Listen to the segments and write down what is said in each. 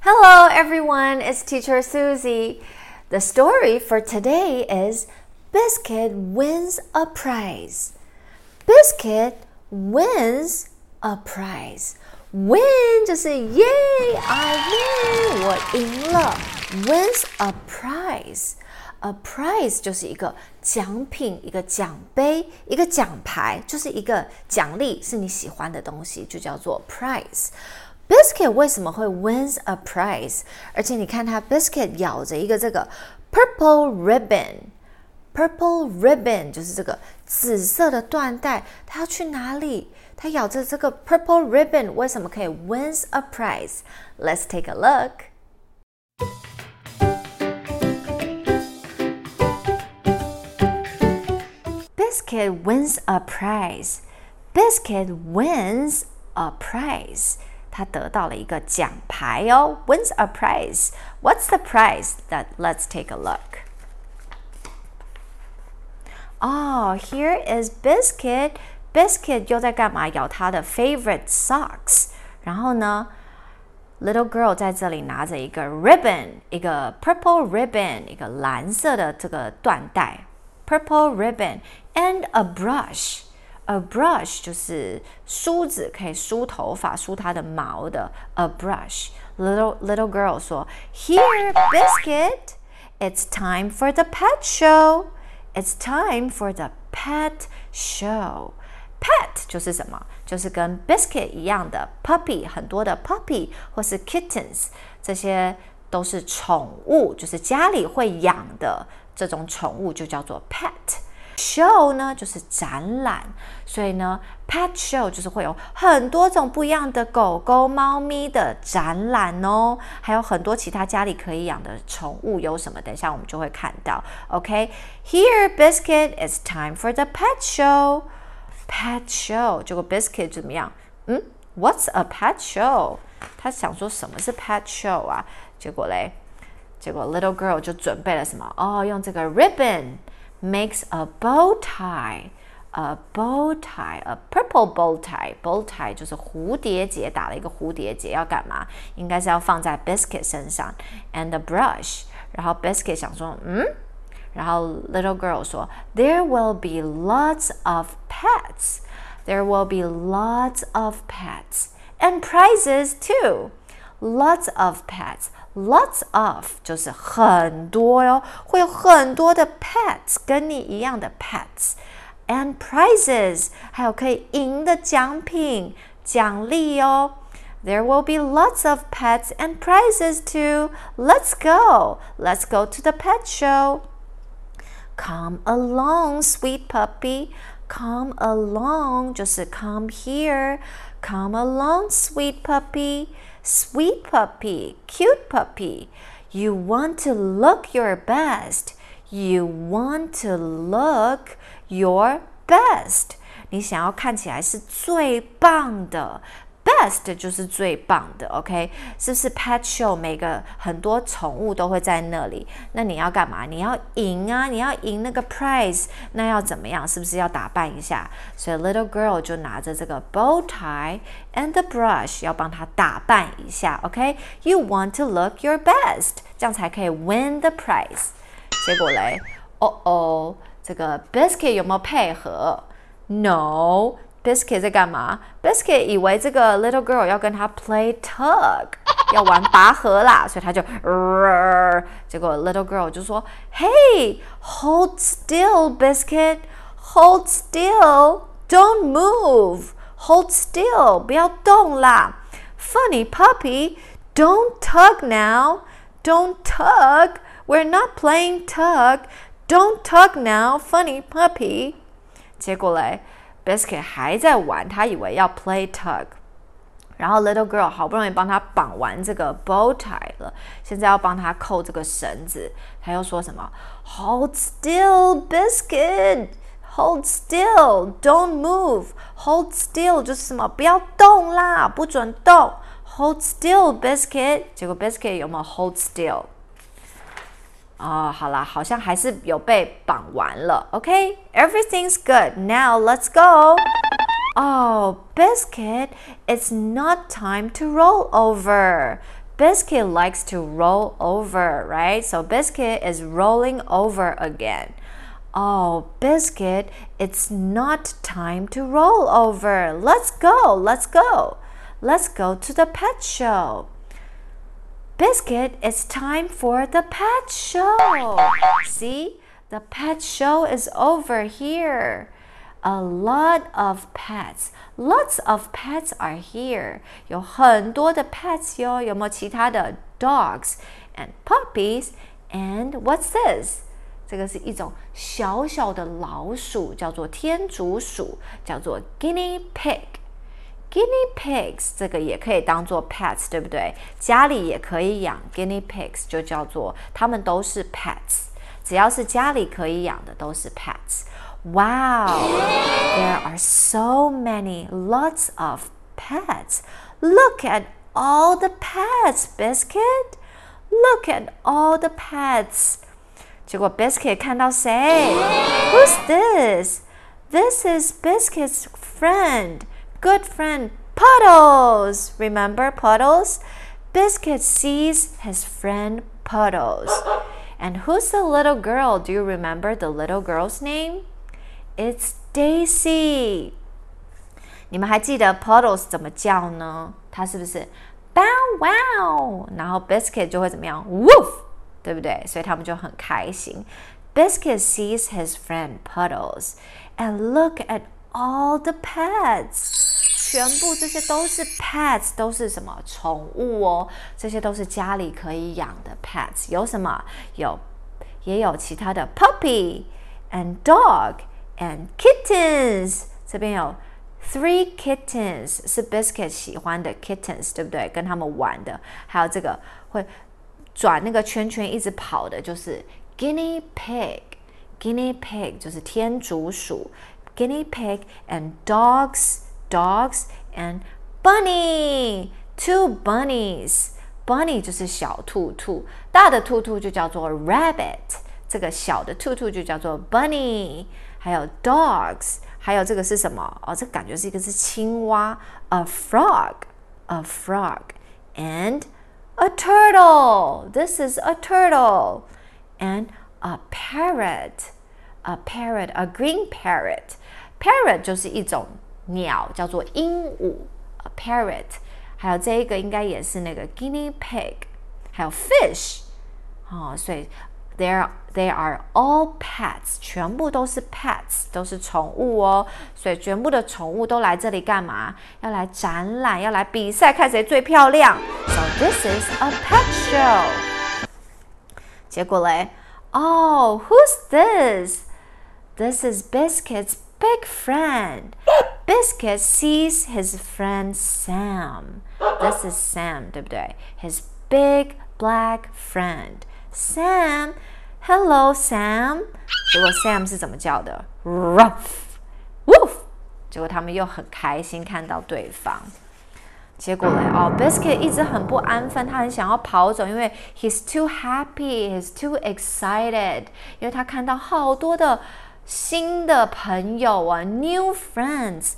Hello, everyone. It's Teacher Susie. The story for today is Biscuit wins a prize. Biscuit wins a prize. Win 就是耶，I win，我赢了。Wins a prize. A prize 就是一个奖品，一个奖杯，一个奖牌，就是一个奖励，是你喜欢的东西，就叫做 prize。 Biscuit 为什么会 wins a prize？而且你看它 Biscuit 咬着一个这个 purple ribbon，purple ribbon 就是这个紫色的缎带，它要去哪里？它咬着这个 purple ribbon，为什么可以 wins a prize？Let's take a look. Biscuit wins a prize. Biscuit wins a prize. 他得到了一个奖牌哦，wins a prize. What's the prize? That let's take a look. Oh, here is Biscuit. Biscuit 又在干嘛？咬他的 favorite socks。然后呢，Little girl 在这里拿着一个 ribbon，一个 purple ribbon，一个蓝色的这个缎带，purple ribbon and a brush。 A brush 就是梳子，可以梳头发、梳它的毛的。A brush. Little little girl 说：“Here, biscuit. It's time for the pet show. It's time for the pet show.” Pet 就是什么？就是跟 biscuit 一样的 puppy，很多的 puppy 或是 kittens，这些都是宠物，就是家里会养的这种宠物，就叫做 pet。 Show 呢就是展览，所以呢，pet show 就是会有很多种不一样的狗狗、猫咪的展览哦，还有很多其他家里可以养的宠物有什么？等一下我们就会看到。OK，Here Biscuit, is time for the pet show. Pet show，结果 Biscuit 怎么样？嗯，What's a pet show？他想说什么是 pet show 啊？结果嘞，结果 Little girl 就准备了什么？哦，用这个 ribbon。makes a bow tie. A bow tie, a purple bow tie. Bow tie 就是蝴蝶结，打了一个蝴蝶结，要干嘛？应该是要放在 Biscuit 身上。And a brush. 然后 Biscuit 想说，嗯，然后 Little girl 说，There will be lots of pets. There will be lots of pets and prizes too. Lots of pets. Lots of 就是很多哟，会有很多的 pets，跟你一样的 pets，and prizes，还有可以赢的奖品、奖励哦。There will be lots of pets and prizes too. Let's go. Let's go to the pet show. Come along, sweet puppy. Come along 就是 come here. Come along, sweet puppy sweet puppy, cute puppy. You want to look your best. You want to look your best. 你想要看起来是最棒的 ，Best 就是最棒的，OK？是不是 Pet Show 每个很多宠物都会在那里？那你要干嘛？你要赢啊！你要赢那个 prize，那要怎么样？是不是要打扮一下？所以 Little Girl 就拿着这个 bow tie and the brush，要帮她打扮一下，OK？You want to look your best，这样才可以 win the prize。结果嘞，哦哦，这个 Biscuit 有没有配合？No。Biscuit 在干嘛？Biscuit 以为这个 little girl 要跟他 play tug，要玩拔河啦，所以他就，结果 little girl 就说：“Hey, hold still, Biscuit, hold still, don't move, hold still，不要动啦。Funny puppy, don't tug now, don't tug, we're not playing tug, don't tug now, funny puppy。”结果嘞。 Biscuit 还在玩，他以为要 play tug，然后 Little Girl 好不容易帮他绑完这个 bow tie 了，现在要帮他扣这个绳子，他又说什么？Hold still, Biscuit. Hold still, don't move. Hold still 就是什么？不要动啦，不准动。Hold still, Biscuit. 结果 Biscuit 有没有 hold still？ 哦，好啦，好像还是有被绑完了。OK，everything's good. Now let's go. Oh, biscuit, it's not time to roll over. Biscuit likes to roll over, right? So Biscuit is rolling over again. Oh, Biscuit, it's not time to roll over. Let's go, let's go. Let's go to the pet show. Biscuit, it's time for the pet show. See, the pet show is over here. A lot of pets, lots of pets are here. 有很多的 pets 哟，有没有其他的 dogs and puppies? And what's this? 这个是一种小小的老鼠，叫做天竺鼠，叫做 guinea pig。 Guinea pigs 这个也可以当做 pets，对不对？家里也可以养 guinea pigs，就叫做它们都是 pets。只要是家里可以养的，都是 pets。Wow, there are so many, lots of pets. Look at all the pets, Biscuit. Look at all the pets. 结果 Biscuit 看到谁？Who's this? This is Biscuit's friend, good friend Puddles. Remember Puddles? Biscuit sees his friend Puddles. And who's the little girl? Do you remember the little girl's name? It's Daisy. 你们还记得 Puddles 怎么叫呢？它是不是 Bow Wow？然后 Biscuit 就会怎么样？Woof，对不对？所以他们就很开心。Biscuit sees his friend Puddles and look at all the pets. 全部这些都是 pets，都是什么宠物哦？这些都是家里可以养的 pets。有什么？有，也有其他的 puppy and dog。and kittens，这边有 three kittens 是 Biscuit 喜欢的 kittens，对不对？跟他们玩的，还有这个会转那个圈圈一直跑的，就是 guinea pig。guinea pig 就是天竺鼠 ，guinea pig and dogs, dogs and bunny, two bunnies. bunny 就是小兔兔，大的兔兔就叫做 rabbit，这个小的兔兔就叫做 bunny。还有 dogs，还有这个是什么？哦，这感觉是一个是青蛙，a frog，a frog，and a turtle. This is a turtle, and a parrot, a parrot, a green parrot. Parrot 就是一种鸟，叫做鹦鹉，a parrot。还有这一个应该也是那个 guinea pig，还有 fish。哦，所以 There, they are all pets，全部都是 pets，都是宠物哦。所以全部的宠物都来这里干嘛？要来展览，要来比赛，看谁最漂亮。So this is a pet show。结果嘞，Oh, who's this? This is Biscuit's big friend. Biscuit sees his friend Sam. This is Sam，对不对？His big black friend. Sam, hello Sam。结果 Sam 是怎么叫的？Ruff, woof。结果他们又很开心看到对方。结果嘞，哦，Biscuit 一直很不安分，他很想要跑走，因为 he's too happy, he's too excited，因为他看到好多的 新的朋友啊，new friends。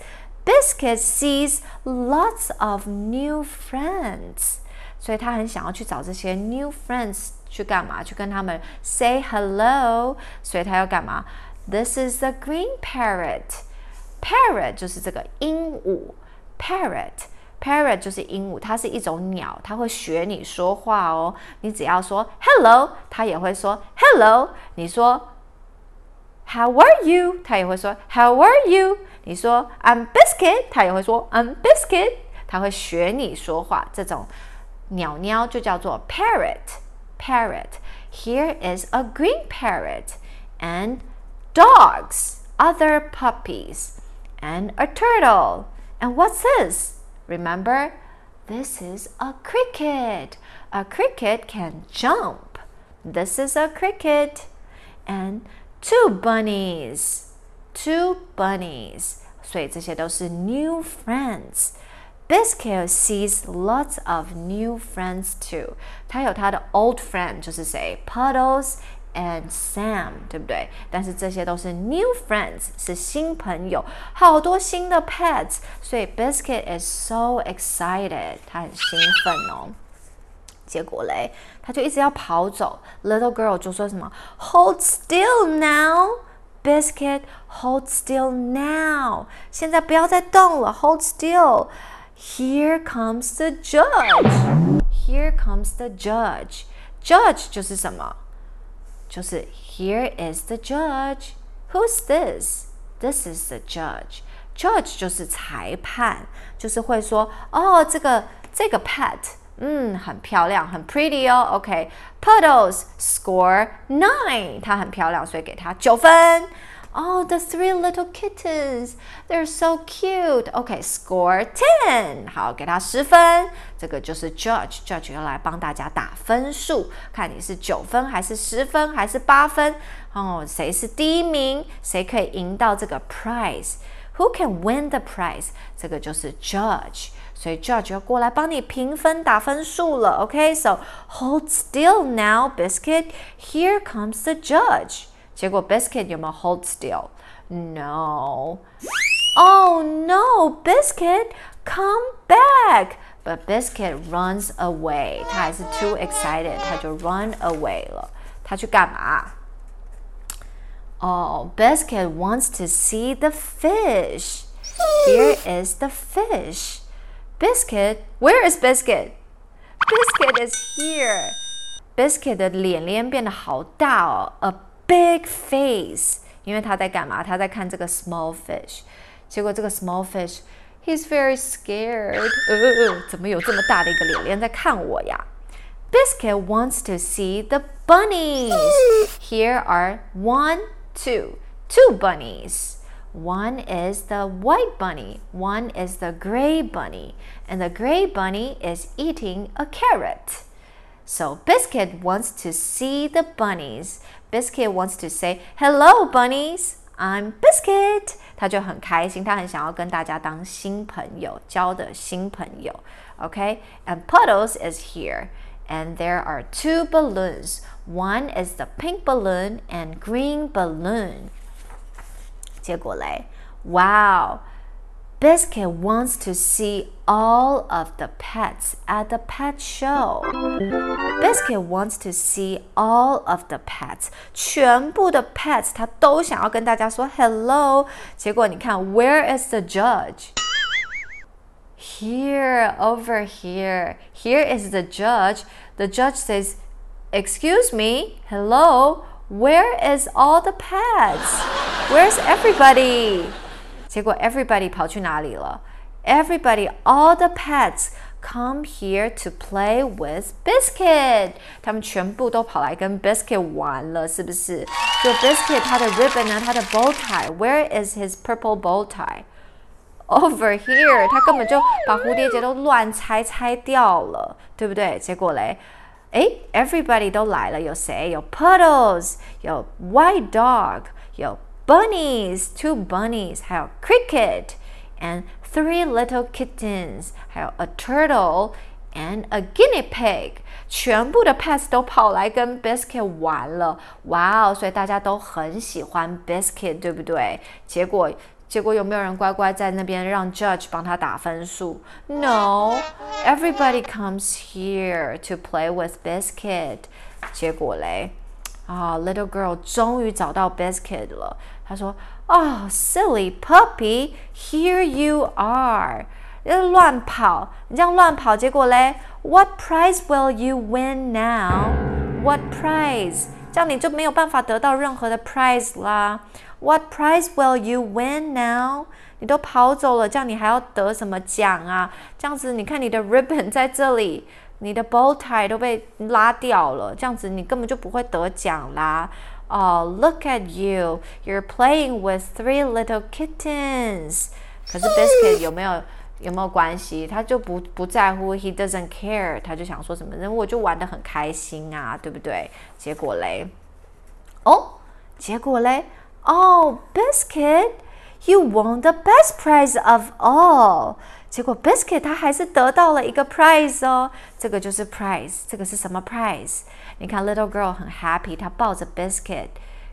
Biscuit sees lots of new friends，所以他很想要去找这些 new friends。去干嘛？去跟他们 say hello，所以他要干嘛？This is the green parrot. Parrot 就是这个鹦鹉，parrot。Parrot 就是鹦鹉，它是一种鸟，它会学你说话哦。你只要说 hello，它也会说 hello。你说 How are you？它也会说 How are you？你说 I'm biscuit，它也会说 I'm biscuit。它会学你说话，这种鸟鸟就叫做 parrot。parrot. Here is a green parrot and dogs, other puppies, and a turtle. And what's this? Remember, this is a cricket. A cricket can jump. This is a cricket. And two bunnies. Two bunnies. 所以这些都是 new friends。Biscuit sees lots of new friends too。他有他的 old friend，就是谁？Puddles and Sam，对不对？但是这些都是 new friends，是新朋友，好多新的 pets，所以 Biscuit is so excited，他很兴奋哦。 结果嘞， 他就一直要跑走。Little girl 就说什么：“Hold still now, Biscuit. Hold still now. 现在不要再动了。Hold still. Here comes the judge. Here comes the judge. Judge 就是什么？就是 Here is the judge. Who's this? This is the judge. Judge 就是裁判，就是会说哦，这个这个 pet。 嗯，很漂亮，很 pretty 哦。OK，Puddles score nine，它很漂亮，所以给它九分。Oh, the three little kittens, they're so cute. OK, score ten，好，给它十分。这个就是 judge，judge 要来帮大家打分数，看你是九分还是十分还是八分。哦，谁是第一名？谁可以赢到这个 prize？Who can win the prize？这个就是 judge。 所以 Judge 要过来帮你评分打分数了。OK，so hold still now, Biscuit. Here comes the judge. 结果 Biscuit 有没有 hold still? No. Oh no, Biscuit, come back. But Biscuit runs away. 他还是 too excited，他就 run away 了。他去干嘛？Oh, Biscuit wants to see the fish. Here is the fish. Biscuit, where is Biscuit? Biscuit is here. Biscuit 的脸脸变得好大哦，a big face，因为他在干嘛？他在看这个 small fish。结果这个 small fish He's very scared. 呃，怎么有这么大的一个脸脸在看我呀？Biscuit wants to see the bunnies. Here are one, two, two bunnies. One is the white bunny, one is the gray bunny, and the gray bunny is eating a carrot. So Biscuit wants to see the bunnies. Biscuit wants to say, Hello, bunnies. I'm Biscuit. 他就很开心，他很想要跟大家当新朋友，交的新朋友。Okay, and Puddles is here, and there are two balloons. One is the pink balloon and green balloon. 结果嘞，Wow! Biscuit wants to see all of the pets at the pet show. Biscuit wants to see all of the pets，全部的 pets 他都想要跟大家说 hello。结果你看，Where is the judge? Here, over here. Here is the judge. The judge says, Excuse me, hello. Where is all the pets? Where's everybody? 结果 everybody 跑去哪里了？Everybody, all the pets come here to play with Biscuit. 他们全部都跑来跟 Biscuit 玩了，是不是？就 Biscuit 他的 ribbon 呢，他的 bow tie. Where is his purple bow tie? Over here. 他根本就把蝴蝶结都乱拆拆掉了，对不对？结果嘞？ 哎，everybody 都来了，有谁？有 Puddles，有 White Dog，有 Bunnies，two bunnies，还有 Cricket and three little kittens，还有 a turtle and a guinea pig，全部的 pets 都跑来跟 Biscuit 玩了，哇哦！所以大家都很喜欢 Biscuit，对不对？结果 结果有没有人乖乖在那边让 Judge 帮他打分数？No, everybody comes here to play with Biscuit。结果嘞，啊，Little girl 终于找到 Biscuit 了。他说：“Oh, silly puppy, here you are。”乱跑，你这样乱跑，结果嘞，What prize will you win now? What prize？这样你就没有办法得到任何的 prize 啦。 What prize will you win now？你都跑走了，这样你还要得什么奖啊？这样子，你看你的 ribbon 在这里，你的 bow tie 都被拉掉了，这样子你根本就不会得奖啦。Oh, look at you! You're playing with three little kittens. 可是 Biscuit 有没有有没有关系？他就不不在乎，He doesn't care。他就想说什么？那我就玩的很开心啊，对不对？结果嘞，哦，结果嘞。Oh, Biscuit, you won the best prize of all. 结果 Biscuit 他还是得到了一个 prize 哦，这个就是 prize。这个是什么 prize？你看 Little Girl 很 happy，她抱着 Biscuit，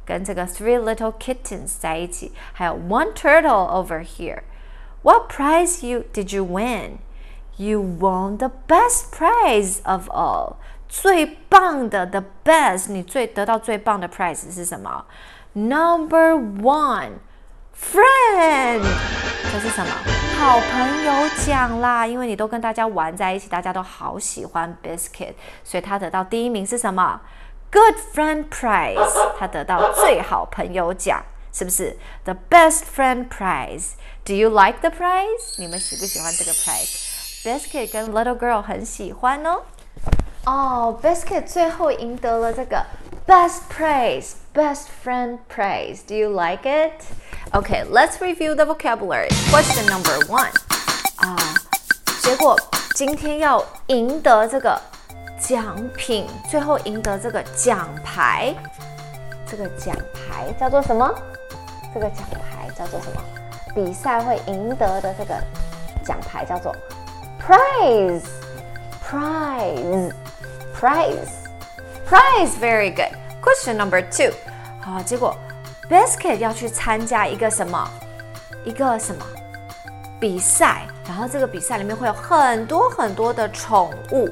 跟这个 three little kittens 在一起，还有 one turtle over here。What prize you did you win? You won the best prize of all，最棒的 the best，你最得到最棒的 prize 是什么 ？Number one。Friend，这是什么？好朋友奖啦！因为你都跟大家玩在一起，大家都好喜欢 Biscuit，所以他得到第一名是什么？Good Friend Prize，他得到最好朋友奖，是不是？The Best Friend Prize，Do you like the prize？你们喜不喜欢这个 prize？Biscuit 跟 Little Girl 很喜欢哦。哦，Biscuit 最后赢得了这个 Best Prize。best friend praise. Do you like it? Okay, let's review the vocabulary. Question number one. 啊，结果今天要赢得这个奖品，最后赢得这个奖牌，这个奖牌叫做什么？这个奖牌叫做什么？比赛会赢得的这个奖牌叫做 prize. Prize. Prize. Prize. Very good. Question number two. 好，结果 Biscuit 要去参加一个什么？一个什么比赛？然后这个比赛里面会有很多很多的宠物。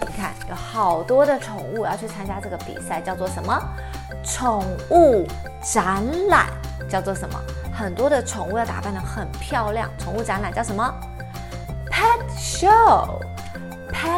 你看，有好多的宠物要去参加这个比赛，叫做什么？宠物展览叫做什么？很多的宠物要打扮的很漂亮，宠物展览叫什么？Pet show，Pet show，Pet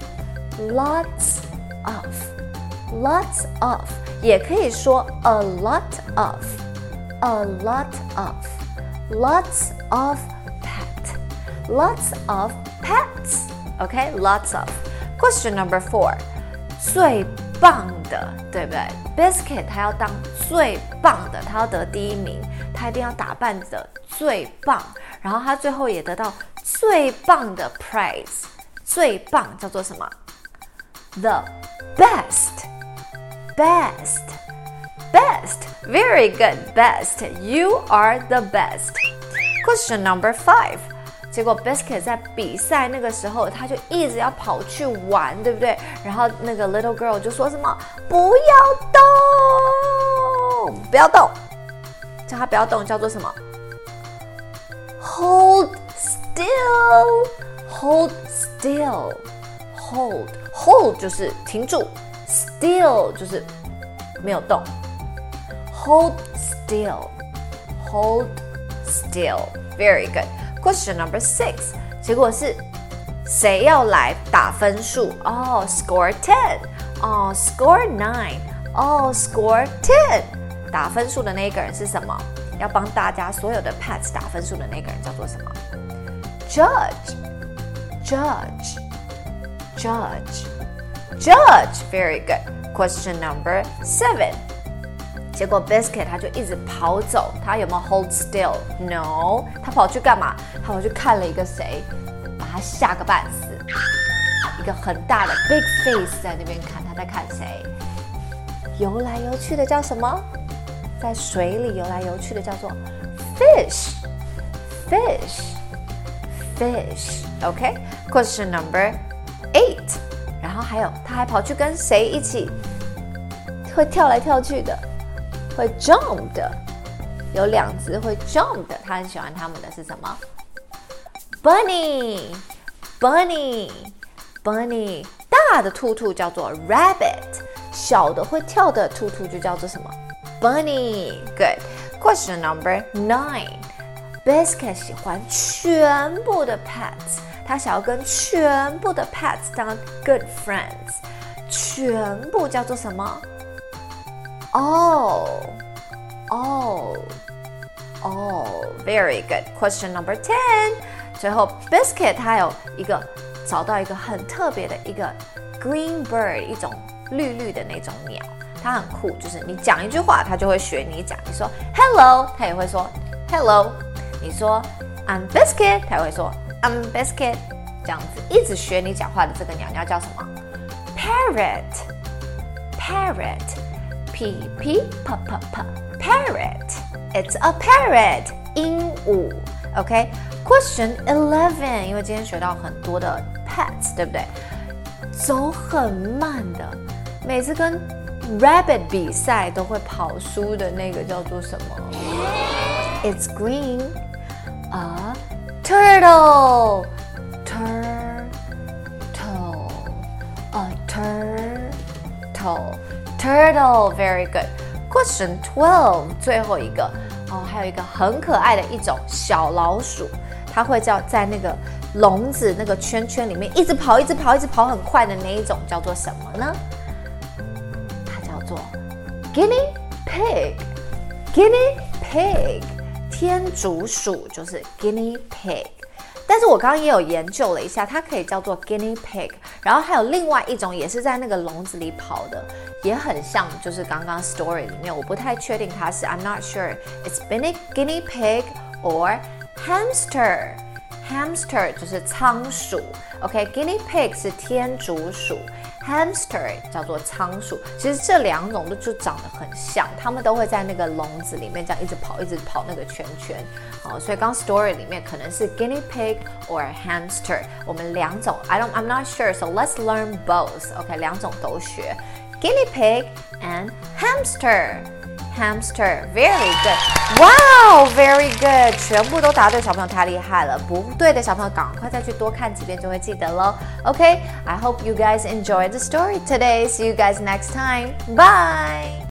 Lots of，lots of，也可以说 a lot of。a lot of, lots of pet, lots of pets，OK，lots of. Question number four，最棒的，对不对？Biscuit 他要当最棒的，他要得第一名，他一定要打扮的最棒，然后他最后也得到最棒的 prize。最棒叫做什么 ？The best, best. Best, very good, best. You are the best. Question number five. 结果 Biscuit 在比赛那个时候，他就一直要跑去玩，对不对？然后那个 Little Girl 就说什么：“不要动，不要动，叫他不要动，叫做什么？Hold still, hold still, hold hold 就是停住，still 就是没有动。” Hold still. Hold still. Very good. Question number six. 结果是谁要来打分数？哦、oh,，score ten。哦、oh,，score nine。哦、oh,，score ten。打分数的那一个人是什么？要帮大家所有的 pets 打分数的那个人叫做什么？Judge。 Judge。Judge。Judge. Very good. Question number seven. 结果 Biscuit 他就一直跑走，他有没有 hold still？No，他跑去干嘛？他跑去看了一个谁，把他吓个半死。一个很大的 big face 在那边看，他在看谁？游来游去的叫什么？在水里游来游去的叫做 fish，fish，fish。OK，question number eight。 然后还有，他还跑去跟谁一起？会跳来跳去的。会 jump 的有两只会 jump 的，他很喜欢他们的是什么？Bunny，bunny，bunny。大的兔兔叫做 rabbit，小的会跳的兔兔就叫做什么？Bunny。Good。Question number nine。Biscuit 喜欢全部的 pets，他想要跟全部的 pets 当 good friends。全部叫做什么？Oh, oh, oh, very good. Question number ten. 最后，Biscuit 他有一个找到一个很特别的一个 green bird，一种绿绿的那种鸟，它很酷，就是你讲一句话，它就会学你讲。你说 Hello，它也会说 Hello。你说 I'm Biscuit，它也会说 I'm Biscuit。这样子，一直学你讲话的这个鸟鸟叫什么？Parrot，parrot，p p p p p，parrot，it's a parrot，鹦鹉。OK，question eleven，因为今天学到很多的 pets，对不对？走很慢的，每次跟 rabbit 比赛都会跑输的那个叫做什么？It's green, 啊 turtle, turtle, a turtle, turtle. Very good. Question twelve，最后一个哦，还有一个很可爱的一种小老鼠，它会叫在那个笼子那个圈圈里面一直跑，一直跑，一直跑很快的那一种叫做什么呢？做 guinea pig，guinea pig， 天竺鼠就是 guinea pig。但是我刚刚也有研究了一下，它可以叫做 guinea pig，然后还有另外一种也是在那个笼子里跑的，也很像，就是刚刚 story 里面，我不太确定它是，I'm not sure it's guinea guinea pig or hamster。hamster 就是仓鼠，OK，guinea pig 是天竺鼠。Hamster 叫做仓鼠，其实这两种都就长得很像，它们都会在那个笼子里面这样一直跑，一直跑那个圈圈。好，所以刚 story 里面可能是 guinea pig or hamster，我们两种，I don't I'm not sure，so let's learn both。OK，两种都学，guinea pig and hamster。Hamster, very good. Wow, very good. 全部都答对，小朋友太厉害了。不对的小朋友，赶快再去多看几遍，就会记得喽。Okay, I hope you guys enjoyed the story today. See you guys next time. Bye.